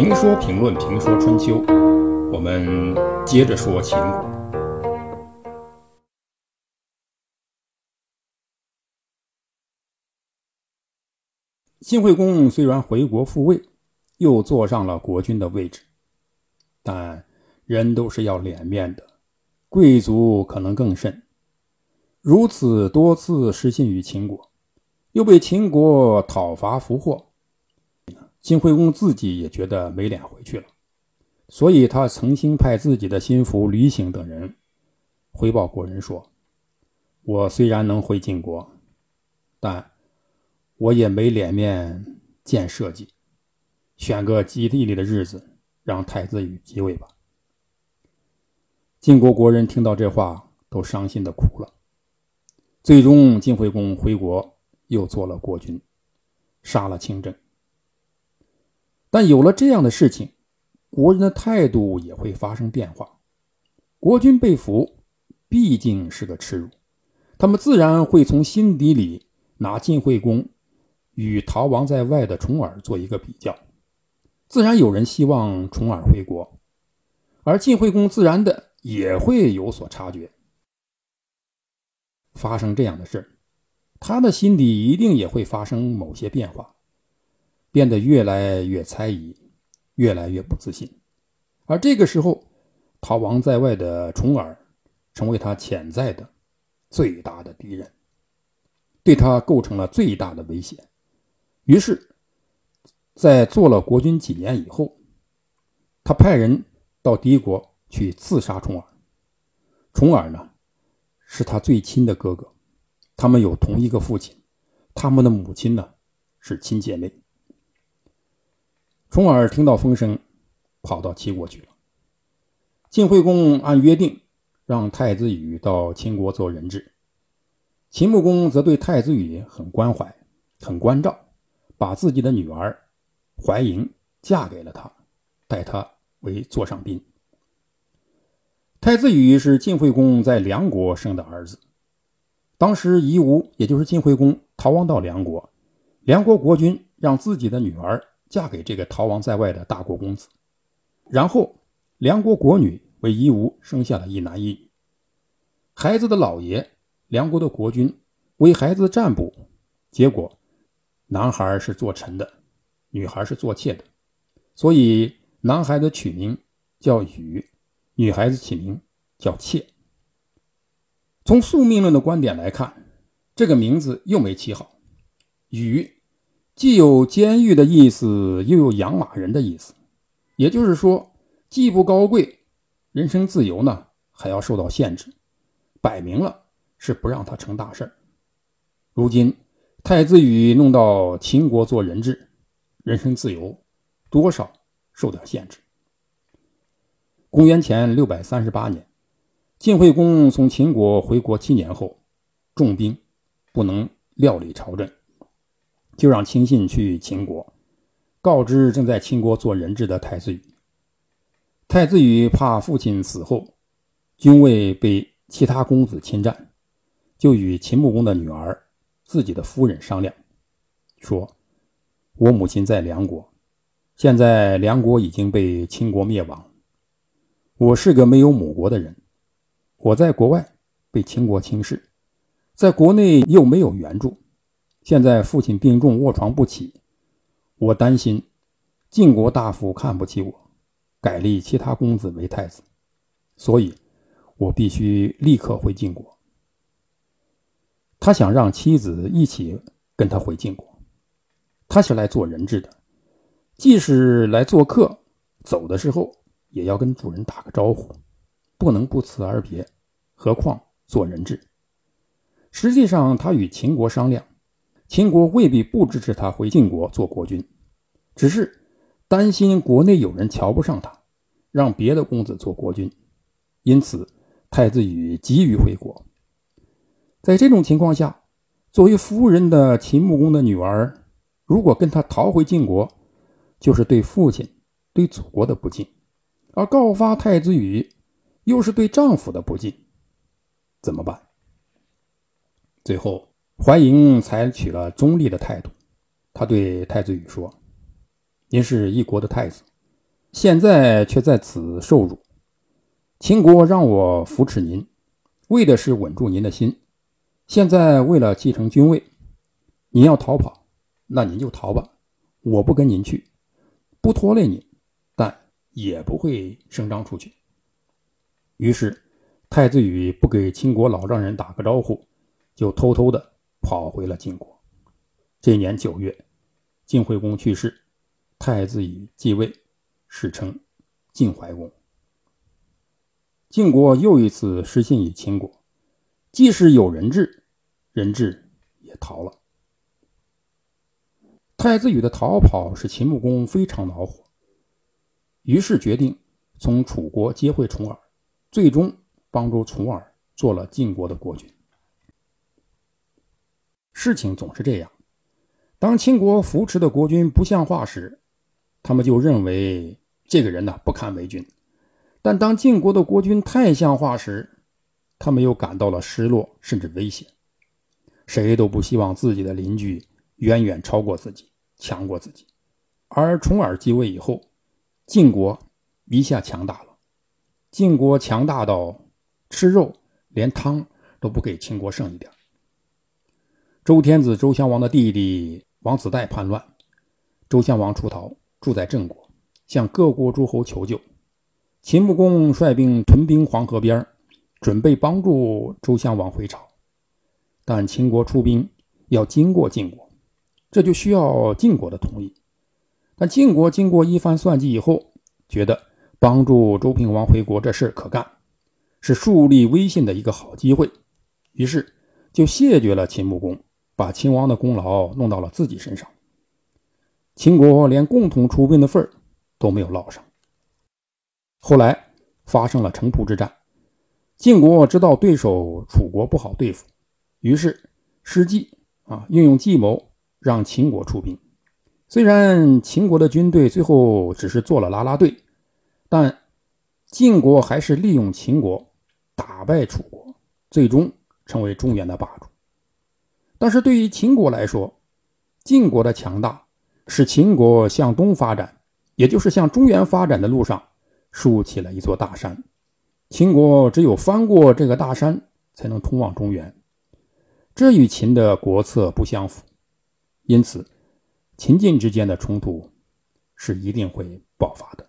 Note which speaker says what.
Speaker 1: 评说评论评说春秋，我们接着说秦国。晋惠公虽然回国复位，又坐上了国君的位置，但人都是要脸面的，贵族可能更甚。如此多次失信于秦国，又被秦国讨伐俘获。晋惠公自己也觉得没脸回去了，所以他曾经派自己的心腹吕醒等人回报国人说：“我虽然能回晋国，但我也没脸面见社稷，选个吉利的日子让太子羽继位吧。”晋国国人听到这话，都伤心的哭了。最终，晋惠公回国，又做了国君，杀了清正。但有了这样的事情，国人的态度也会发生变化。国君被俘，毕竟是个耻辱，他们自然会从心底里拿晋惠公与逃亡在外的重耳做一个比较。自然有人希望重耳回国，而晋惠公自然的也会有所察觉。发生这样的事他的心底一定也会发生某些变化。变得越来越猜疑，越来越不自信，而这个时候，逃亡在外的重耳成为他潜在的最大的敌人，对他构成了最大的威胁。于是，在做了国君几年以后，他派人到敌国去刺杀重耳。重耳呢，是他最亲的哥哥，他们有同一个父亲，他们的母亲呢是亲姐妹。重耳听到风声，跑到齐国去了。晋惠公按约定让太子羽到秦国做人质，秦穆公则对太子羽很关怀、很关照，把自己的女儿怀莹嫁给了他，待他为座上宾。太子羽是晋惠公在梁国生的儿子，当时夷吾也就是晋惠公逃亡到梁国，梁国国君让自己的女儿。嫁给这个逃亡在外的大国公子，然后梁国国女为夷吾生下了一男一女。孩子的老爷梁国的国君为孩子占卜，结果男孩是做臣的，女孩是做妾的，所以男孩子取名叫羽，女孩子起名叫妾。从宿命论的观点来看，这个名字又没起好，羽。既有监狱的意思，又有养马人的意思，也就是说，既不高贵，人身自由呢还要受到限制，摆明了是不让他成大事儿如今太子羽弄到秦国做人质，人身自由多少受点限制。公元前六百三十八年，晋惠公从秦国回国七年后，重兵不能料理朝政。就让亲信去秦国，告知正在秦国做人质的太子羽。太子羽怕父亲死后君位被其他公子侵占，就与秦穆公的女儿、自己的夫人商量，说：“我母亲在梁国，现在梁国已经被秦国灭亡，我是个没有母国的人，我在国外被秦国轻视，在国内又没有援助。”现在父亲病重，卧床不起，我担心晋国大夫看不起我，改立其他公子为太子，所以，我必须立刻回晋国。他想让妻子一起跟他回晋国，他是来做人质的，即使来做客，走的时候也要跟主人打个招呼，不能不辞而别，何况做人质。实际上，他与秦国商量。秦国未必不支持他回晋国做国君，只是担心国内有人瞧不上他，让别的公子做国君。因此，太子羽急于回国。在这种情况下，作为夫人的秦穆公的女儿，如果跟他逃回晋国，就是对父亲、对祖国的不敬；而告发太子羽，又是对丈夫的不敬。怎么办？最后。怀莹采取了中立的态度，他对太子羽说：“您是一国的太子，现在却在此受辱。秦国让我扶持您，为的是稳住您的心。现在为了继承君位，您要逃跑，那您就逃吧，我不跟您去，不拖累您，但也不会声张出去。于是，太子羽不给秦国老丈人打个招呼，就偷偷的跑回了晋国。这年九月，晋惠公去世，太子羽继位，史称晋怀公。晋国又一次失信于秦国，即使有人质。人质也逃了。太子羽的逃跑使秦穆公非常恼火，于是决定从楚国接回重耳，最终帮助重耳做了晋国的国君。事情总是这样，当秦国扶持的国君不像话时，他们就认为这个人呢不堪为君；但当晋国的国君太像话时，他们又感到了失落甚至危险。谁都不希望自己的邻居远远超过自己，强过自己。而重耳继位以后，晋国一下强大了。晋国强大到吃肉连汤都不给秦国剩一点。周天子周襄王的弟弟王子带叛乱，周襄王出逃，住在郑国，向各国诸侯求救。秦穆公率兵屯兵黄河边，准备帮助周襄王回朝。但秦国出兵要经过晋国，这就需要晋国的同意。但晋国经过一番算计以后，觉得帮助周平王回国这事可干，是树立威信的一个好机会，于是就谢绝了秦穆公，把秦王的功劳弄到了自己身上。秦国连共同出兵的份儿都没有落上。后来发生了城濮之战，晋国知道对手楚国不好对付。于是施计啊，运用计谋让秦国出兵。虽然秦国的军队最后只是做了拉拉队，但晋国还是利用秦国打败楚国，最终成为中原的霸主。但是对于秦国来说，晋国的强大使秦国向东发展，也就是向中原发展的路上竖起了一座大山。秦国只有翻过这个大山，才能通往中原。这与秦的国策不相符，因此，秦晋之间的冲突是一定会爆发的。